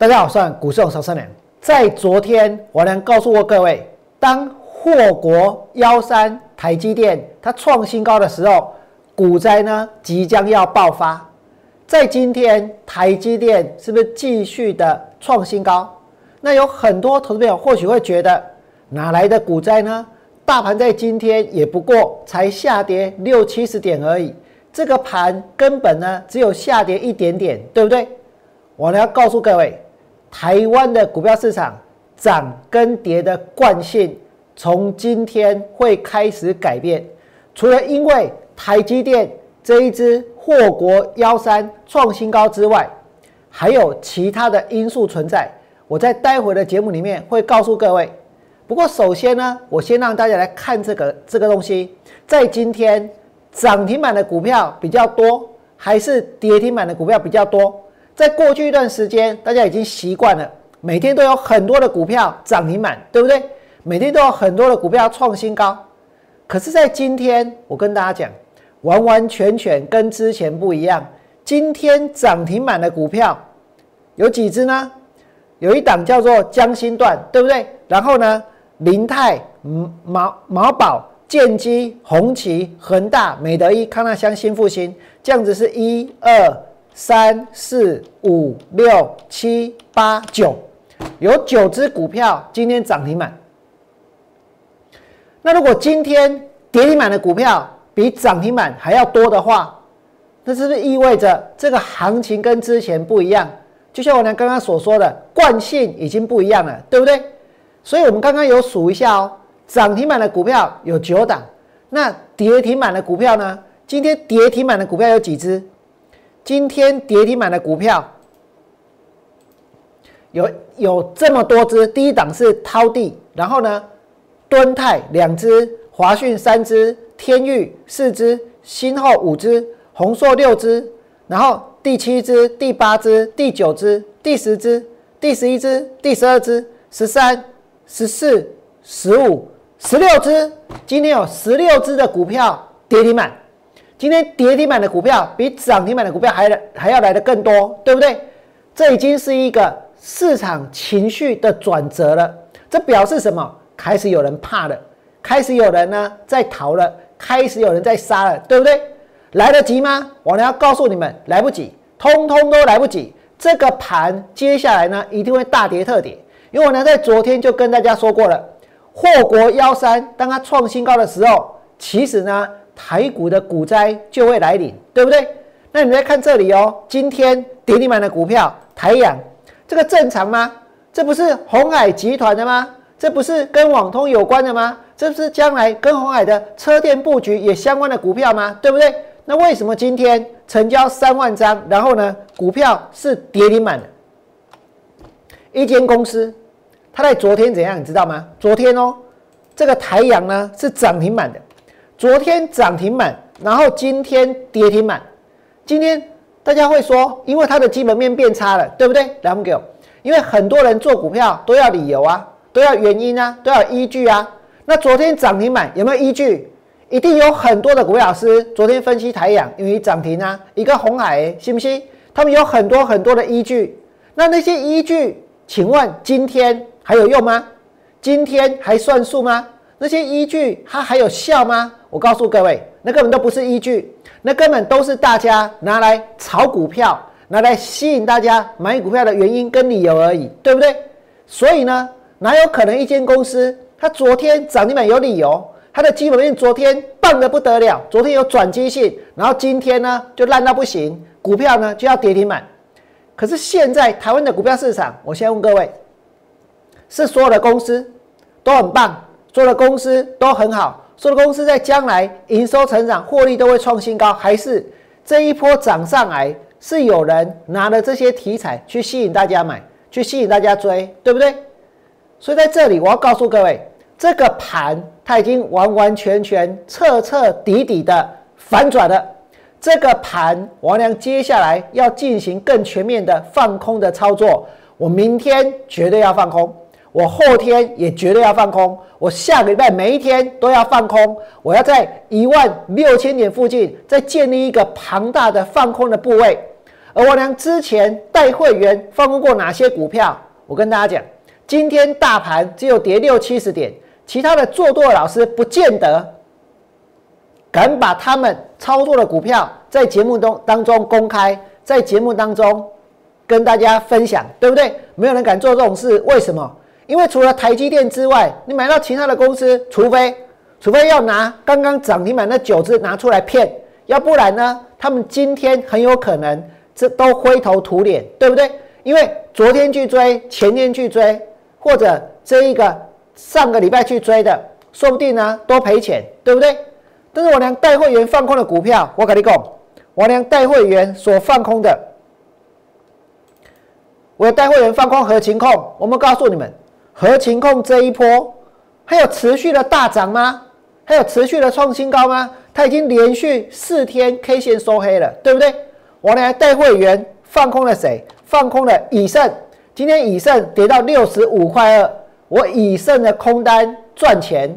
大家好，我是股市王少良。在昨天，我能告诉过各位，当祸国幺三台积电它创新高的时候，股灾呢即将要爆发。在今天，台积电是不是继续的创新高？那有很多投资朋友或许会觉得，哪来的股灾呢？大盘在今天也不过才下跌六七十点而已，这个盘根本呢只有下跌一点点，对不对？我呢要告诉各位，台湾的股票市场涨跟跌的惯性从今天会开始改变。除了因为台积电这一支祸国幺三创新高之外，还有其他的因素存在。我在待会的节目里面会告诉各位。不过首先呢，我先让大家来看这个这个东西，在今天涨停板的股票比较多，还是跌停板的股票比较多？在过去一段时间，大家已经习惯了，每天都有很多的股票涨停板，对不对？每天都有很多的股票创新高。可是，在今天，我跟大家讲，完完全全跟之前不一样。今天涨停板的股票有几只呢？有一档叫做江心段，对不对？然后呢，林泰、毛毛宝、建基、红旗、恒大、美德一、康纳香、新复兴，这样子是一二。三四五六七八九，有九只股票今天涨停板。那如果今天跌停板的股票比涨停板还要多的话，那是不是意味着这个行情跟之前不一样？就像我娘刚刚所说的，惯性已经不一样了，对不对？所以我们刚刚有数一下哦，涨停板的股票有九档，那跌停板的股票呢？今天跌停板的股票有几只？今天跌停板的股票有有这么多只，第一档是涛地，然后呢，敦泰两只，华讯三只，天域四只，新后五只，宏硕六只，然后第七只、第八只、第九只、第十只、第十一只、第十二只、十三、十四、十五、十六只，今天有十六只的股票跌停板。今天跌停板的股票比涨停板的股票还还要来的更多，对不对？这已经是一个市场情绪的转折了。这表示什么？开始有人怕了，开始有人呢在逃了，开始有人在杀了，对不对？来得及吗？我呢要告诉你们，来不及，通通都来不及。这个盘接下来呢一定会大跌特跌，因为我呢在昨天就跟大家说过了，祸国幺三当它创新高的时候，其实呢。台股的股灾就会来临，对不对？那你来看这里哦，今天跌停板的股票台阳，这个正常吗？这不是红海集团的吗？这不是跟网通有关的吗？这不是将来跟红海的车电布局也相关的股票吗？对不对？那为什么今天成交三万张，然后呢，股票是跌停板的？一间公司，它在昨天怎样？你知道吗？昨天哦，这个台阳呢是涨停板的。昨天涨停板，然后今天跌停板。今天大家会说，因为它的基本面变差了，对不对？来，给我。因为很多人做股票都要理由啊，都要原因啊，都要依据啊。那昨天涨停板有没有依据？一定有很多的股票师昨天分析台阳，因为涨停啊，一个红海，信不信？他们有很多很多的依据。那那些依据，请问今天还有用吗？今天还算数吗？那些依据它还有效吗？我告诉各位，那根本都不是依据，那根本都是大家拿来炒股票、拿来吸引大家买股票的原因跟理由而已，对不对？所以呢，哪有可能一间公司它昨天涨停板有理由，它的基本面昨天棒得不得了，昨天有转机性，然后今天呢就烂到不行，股票呢就要跌停板。可是现在台湾的股票市场，我先问各位，是所有的公司都很棒，所有的公司都很好？所有公司在将来营收成长、获利都会创新高，还是这一波涨上来是有人拿了这些题材去吸引大家买，去吸引大家追，对不对？所以在这里我要告诉各位，这个盘它已经完完全全、彻彻底底的反转了。这个盘王良接下来要进行更全面的放空的操作，我明天绝对要放空。我后天也绝对要放空，我下个礼拜每一天都要放空，我要在一万六千点附近再建立一个庞大的放空的部位，而王良之前带会员放空过哪些股票？我跟大家讲，今天大盘只有跌六七十点，其他的做多的老师不见得敢把他们操作的股票在节目中当中公开，在节目当中跟大家分享，对不对？没有人敢做这种事，为什么？因为除了台积电之外，你买到其他的公司，除非除非要拿刚刚涨停板那九只拿出来骗，要不然呢，他们今天很有可能这都灰头土脸，对不对？因为昨天去追，前天去追，或者这一个上个礼拜去追的，说不定呢都赔钱，对不对？但是我娘带会员放空的股票，我跟你讲，我娘带会员所放空的，我带会员放空合情况，我们告诉你们，合情控这一波还有持续的大涨吗？还有持续的创新高吗？它已经连续四天 K 线收黑了，对不对？我呢带会员放空了谁？放空了以盛，今天以盛跌到六十五块二，我以盛的空单赚钱。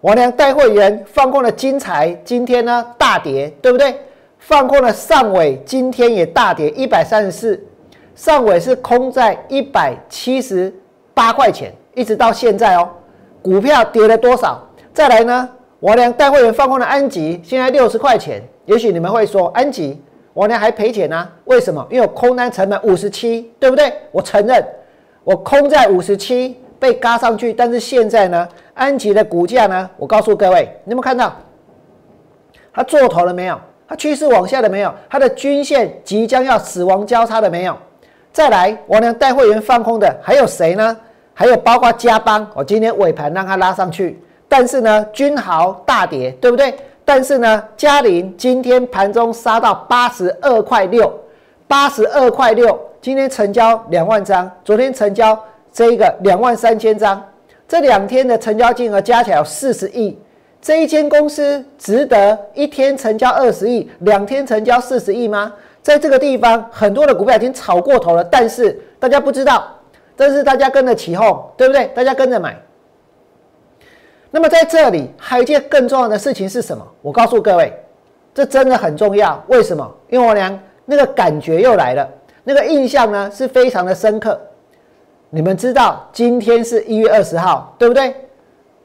我呢带会员放空了金财，今天呢大跌，对不对？放空了上尾，今天也大跌一百三十四，上尾是空在一百七十八块钱，一直到现在哦，股票跌了多少？再来呢，我俩带会员放空了安吉，现在六十块钱，也许你们会说安吉。我呢还赔钱呢？为什么？因为我空单成本五十七，对不对？我承认，我空在五十七被嘎上去，但是现在呢，安吉的股价呢？我告诉各位，你们看到它做头了没有？它趋势往下了没有？它的均线即将要死亡交叉了没有？再来，我呢带会员放空的还有谁呢？还有包括加邦，我今天尾盘让它拉上去，但是呢，君豪大跌，对不对？但是呢，嘉麟今天盘中杀到八十二块六，八十二块六，今天成交两万张，昨天成交这一个两万三千张，这两天的成交金额加起来有四十亿，这一间公司值得一天成交二十亿，两天成交四十亿吗？在这个地方，很多的股票已经炒过头了，但是大家不知道，但是大家跟着起哄，对不对？大家跟着买。那么在这里还有一件更重要的事情是什么？我告诉各位，这真的很重要。为什么？因为我娘那个感觉又来了，那个印象呢是非常的深刻。你们知道今天是一月二十号，对不对？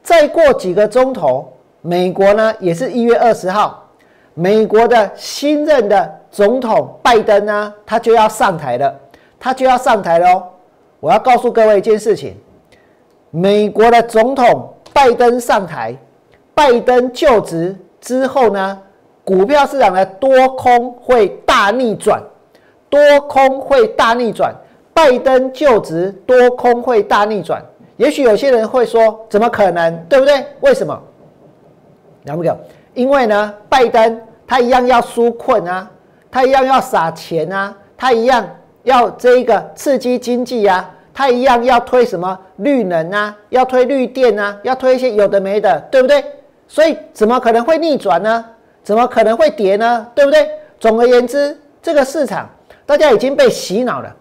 再过几个钟头，美国呢也是一月二十号，美国的新任的总统拜登呢，他就要上台了，他就要上台了哦。我要告诉各位一件事情，美国的总统。拜登上台，拜登就职之后呢，股票市场的多空会大逆转，多空会大逆转。拜登就职，多空会大逆转。也许有些人会说，怎么可能？对不对？为什么？了不了？因为呢，拜登他一样要纾困啊，他一样要撒钱啊，他一样要这一个刺激经济啊。他一样要推什么绿能啊，要推绿电啊，要推一些有的没的，对不对？所以怎么可能会逆转呢？怎么可能会跌呢？对不对？总而言之，这个市场大家已经被洗脑了，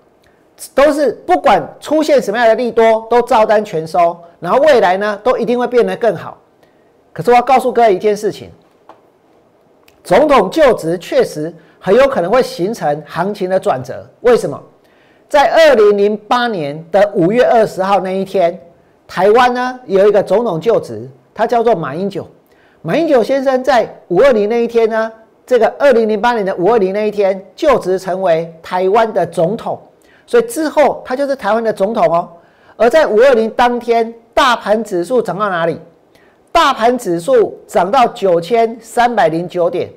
都是不管出现什么样的利多，都照单全收，然后未来呢，都一定会变得更好。可是我要告诉各位一件事情：总统就职确实很有可能会形成行情的转折。为什么？在二零零八年的五月二十号那一天，台湾呢有一个总统就职，他叫做马英九。马英九先生在五二零那一天呢，这个二零零八年的五二零那一天就职成为台湾的总统，所以之后他就是台湾的总统哦。而在五二零当天，大盘指数涨到哪里？大盘指数涨到九千三百零九点，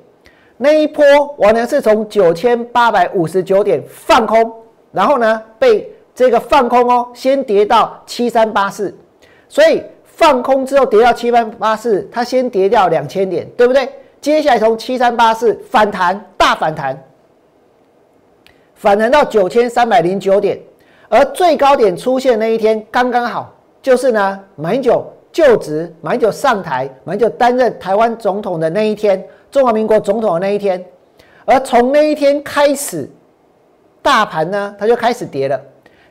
那一波我呢是从九千八百五十九点放空。然后呢，被这个放空哦，先跌到七三八四，所以放空之后跌到七三八四，它先跌掉两千点，对不对？接下来从七三八四反弹，大反弹，反弹到九千三百零九点，而最高点出现那一天刚刚好，就是呢，马英九就职，马英九上台，马英九担任台湾总统的那一天，中华民国总统的那一天，而从那一天开始。大盘呢，它就开始跌了。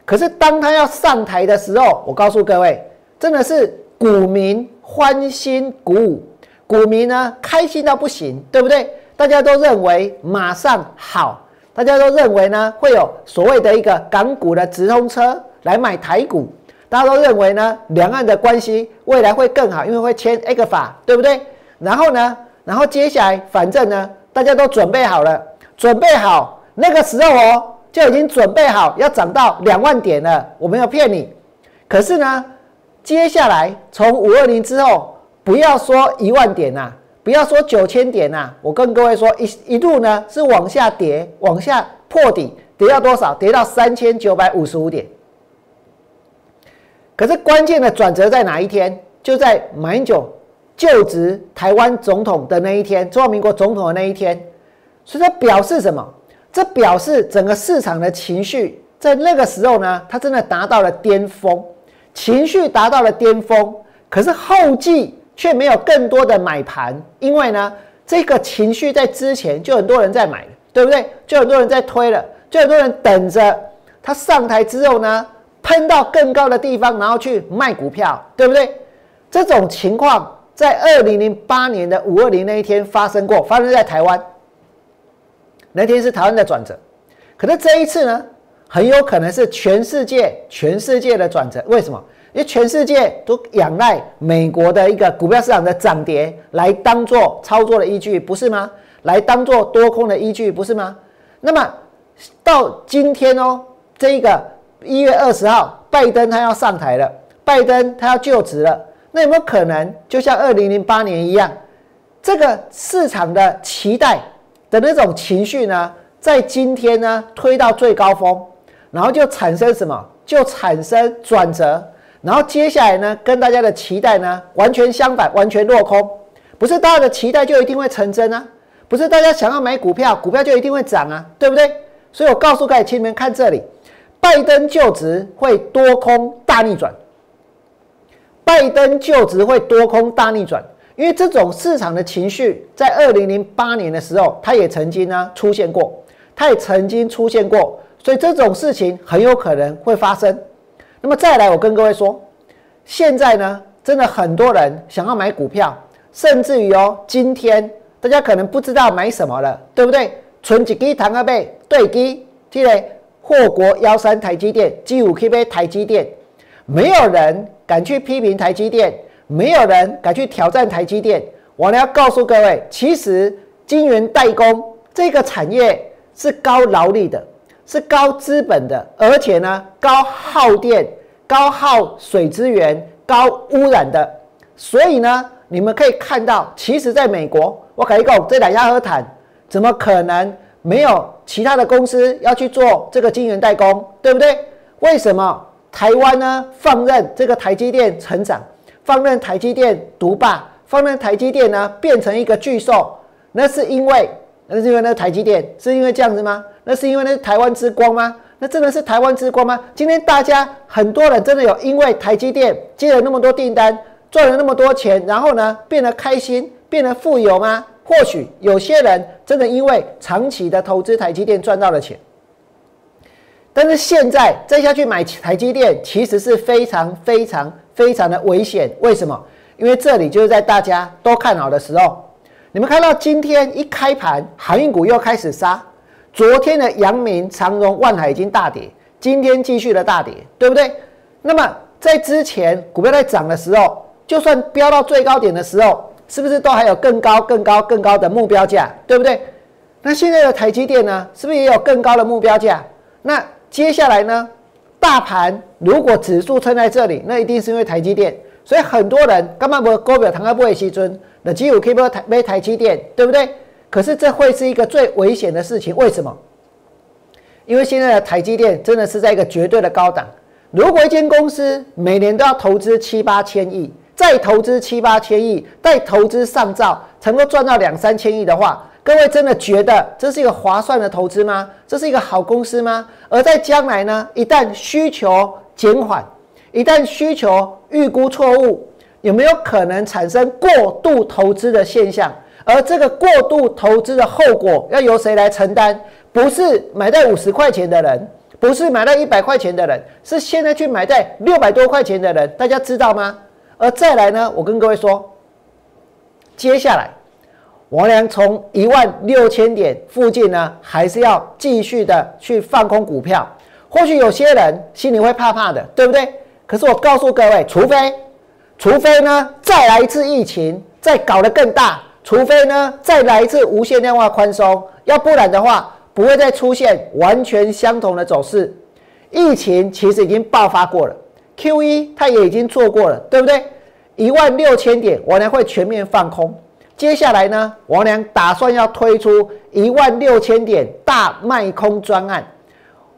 可是当它要上台的时候，我告诉各位，真的是股民欢欣鼓舞，股民呢开心到不行，对不对？大家都认为马上好，大家都认为呢会有所谓的一个港股的直通车来买台股，大家都认为呢两岸的关系未来会更好，因为会签 A 法，对不对？然后呢，然后接下来反正呢大家都准备好了，准备好那个时候哦就已经准备好要涨到两万点了，我没有骗你。可是呢，接下来从五二零之后，不要说一万点呐。不要说九千点呐，我跟各位说，一一路呢是往下跌，往下破底，跌到多少？跌到三千九百五十五点。可是关键的转折在哪一天？就在马英九就职台湾总统的那一天，中华民国总统的那一天。所以这表示什么？这表示整个市场的情绪在那个时候呢，它真的达到了巅峰，情绪达到了巅峰。可是后继。却没有更多的买盘，因为呢，这个情绪在之前就很多人在买，对不对？就很多人在推了，就很多人等着他上台之后呢，喷到更高的地方，然后去卖股票，对不对？这种情况在二零零八年的五二零那一天发生过，发生在台湾。那天是台湾的转折，可是这一次呢，很有可能是全世界全世界的转折。为什么？因为全世界都仰赖美国的一个股票市场的涨跌来当做操作的依据，不是吗？来当做多空的依据，不是吗？那么到今天哦，这个一月二十号，拜登他要上台了，拜登他要就职了，那有没有可能就像二零零八年一样，这个市场的期待的那种情绪呢，在今天呢推到最高峰，然后就产生什么？就产生转折。然后接下来呢，跟大家的期待呢完全相反，完全落空。不是大家的期待就一定会成真啊，不是大家想要买股票，股票就一定会涨啊，对不对？所以我告诉各位亲们，看这里，拜登就职会多空大逆转。拜登就职会多空大逆转，因为这种市场的情绪在二零零八年的时候，它也曾经呢出现过，它也曾经出现过，所以这种事情很有可能会发生。那么再来，我跟各位说，现在呢，真的很多人想要买股票，甚至于哦，今天大家可能不知道买什么了，对不对？存几基、谈个倍、对基，记得祸国幺三台积电、G 五 K 杯台积电，没有人敢去批评台积电，没有人敢去挑战台积电。我呢要告诉各位，其实晶圆代工这个产业是高劳力的。是高资本的，而且呢高耗电、高耗水资源、高污染的，所以呢，你们可以看到，其实在美国，我可以讲这两家和谈，怎么可能没有其他的公司要去做这个晶圆代工，对不对？为什么台湾呢放任这个台积电成长，放任台积电独霸，放任台积电呢变成一个巨兽？那是因为，那是因为那台积电是因为这样子吗？那是因为那是台湾之光吗？那真的是台湾之光吗？今天大家很多人真的有因为台积电接了那么多订单，赚了那么多钱，然后呢变得开心，变得富有吗？或许有些人真的因为长期的投资台积电赚到了钱，但是现在再下去买台积电，其实是非常非常非常的危险。为什么？因为这里就是在大家都看好的时候，你们看到今天一开盘，航运股又开始杀。昨天的阳明、长荣、万海已经大跌，今天继续的大跌，对不对？那么在之前股票在涨的时候，就算飙到最高点的时候，是不是都还有更高、更高、更高的目标价，对不对？那现在的台积电呢，是不是也有更高的目标价？那接下来呢？大盘如果指数撑在这里，那一定是因为台积电。所以很多人干嘛不高表堂阿不会西尊？那只有 K 波台买台积电，对不对？可是这会是一个最危险的事情，为什么？因为现在的台积电真的是在一个绝对的高档。如果一间公司每年都要投资七八千亿，再投资七八千亿，再投资上兆，能够赚到两三千亿的话，各位真的觉得这是一个划算的投资吗？这是一个好公司吗？而在将来呢，一旦需求减缓，一旦需求预估错误，有没有可能产生过度投资的现象？而这个过度投资的后果要由谁来承担？不是买在五十块钱的人，不是买在一百块钱的人，是现在去买在六百多块钱的人，大家知道吗？而再来呢，我跟各位说，接下来王良从一万六千点附近呢，还是要继续的去放空股票。或许有些人心里会怕怕的，对不对？可是我告诉各位，除非，除非呢再来一次疫情，再搞得更大，除非呢再来一次无限量化宽松，要不然的话，不会再出现完全相同的走势。疫情其实已经爆发过了，Q 一它也已经做过了，对不对？一万六千点，王良会全面放空。接下来呢，王良打算要推出一万六千点大卖空专案。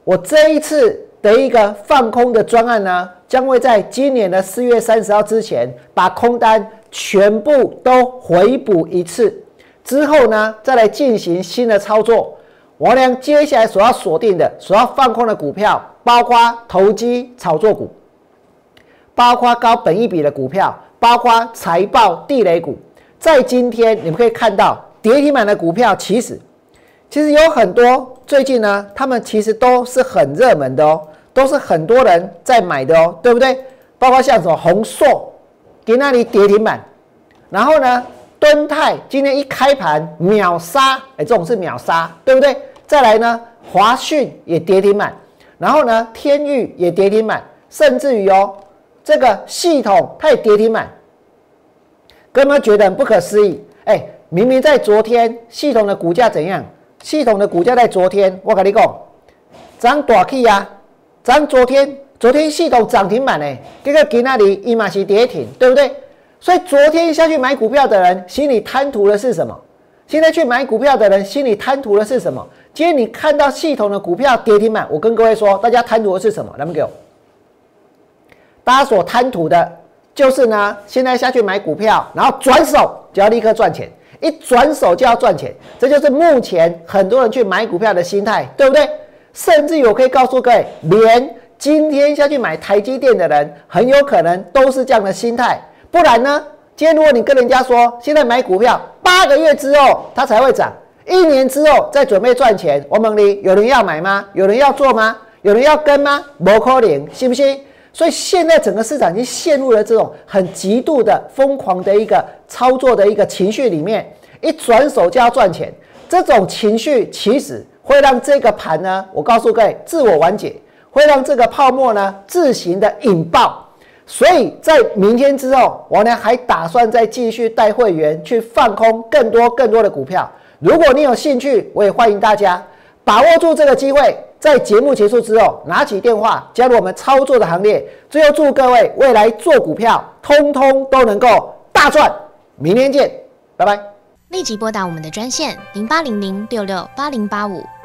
我这一次的一个放空的专案呢，将会在今年的四月三十号之前把空单全部都回补一次，之后呢，再来进行新的操作。王良接下来所要锁定的、所要放空的股票，包括投机炒作股，包括高本一笔的股票，包括财报地雷股。在今天，你们可以看到跌停板的股票，其实。其实有很多最近呢，他们其实都是很热门的哦，都是很多人在买的哦，对不对？包括像什么红硕，给那里跌停板，然后呢，敦泰今天一开盘秒杀，哎，这种是秒杀，对不对？再来呢，华讯也跌停板，然后呢，天域也跌停板，甚至于哦，这个系统它也跌停板，哥们觉得很不可思议，哎，明明在昨天系统的股价怎样？系统的股价在昨天，我跟你讲，涨大去呀，涨昨天，昨天系统涨停板呢，这个给那里一码是跌停，对不对？所以昨天下去买股票的人心里贪图的是什么？现在去买股票的人心里贪图的是什么？今天你看到系统的股票跌停板，我跟各位说，大家贪图的是什么？来不给我？大家所贪图的就是呢，现在下去买股票，然后转手就要立刻赚钱。一转手就要赚钱，这就是目前很多人去买股票的心态，对不对？甚至我可以告诉各位，连今天下去买台积电的人，很有可能都是这样的心态。不然呢？今天如果你跟人家说，现在买股票八个月之后它才会涨，一年之后再准备赚钱，我问你，有人要买吗？有人要做吗？有人要跟吗？不可能，信不信？所以现在整个市场已经陷入了这种很极度的疯狂的一个操作的一个情绪里面，一转手就要赚钱，这种情绪其实会让这个盘呢，我告诉各位，自我完结，会让这个泡沫呢自行的引爆。所以在明天之后，我呢还打算再继续带会员去放空更多更多的股票。如果你有兴趣，我也欢迎大家把握住这个机会。在节目结束之后，拿起电话加入我们操作的行列。最后祝各位未来做股票，通通都能够大赚。明天见，拜拜。立即拨打我们的专线零八零零六六八零八五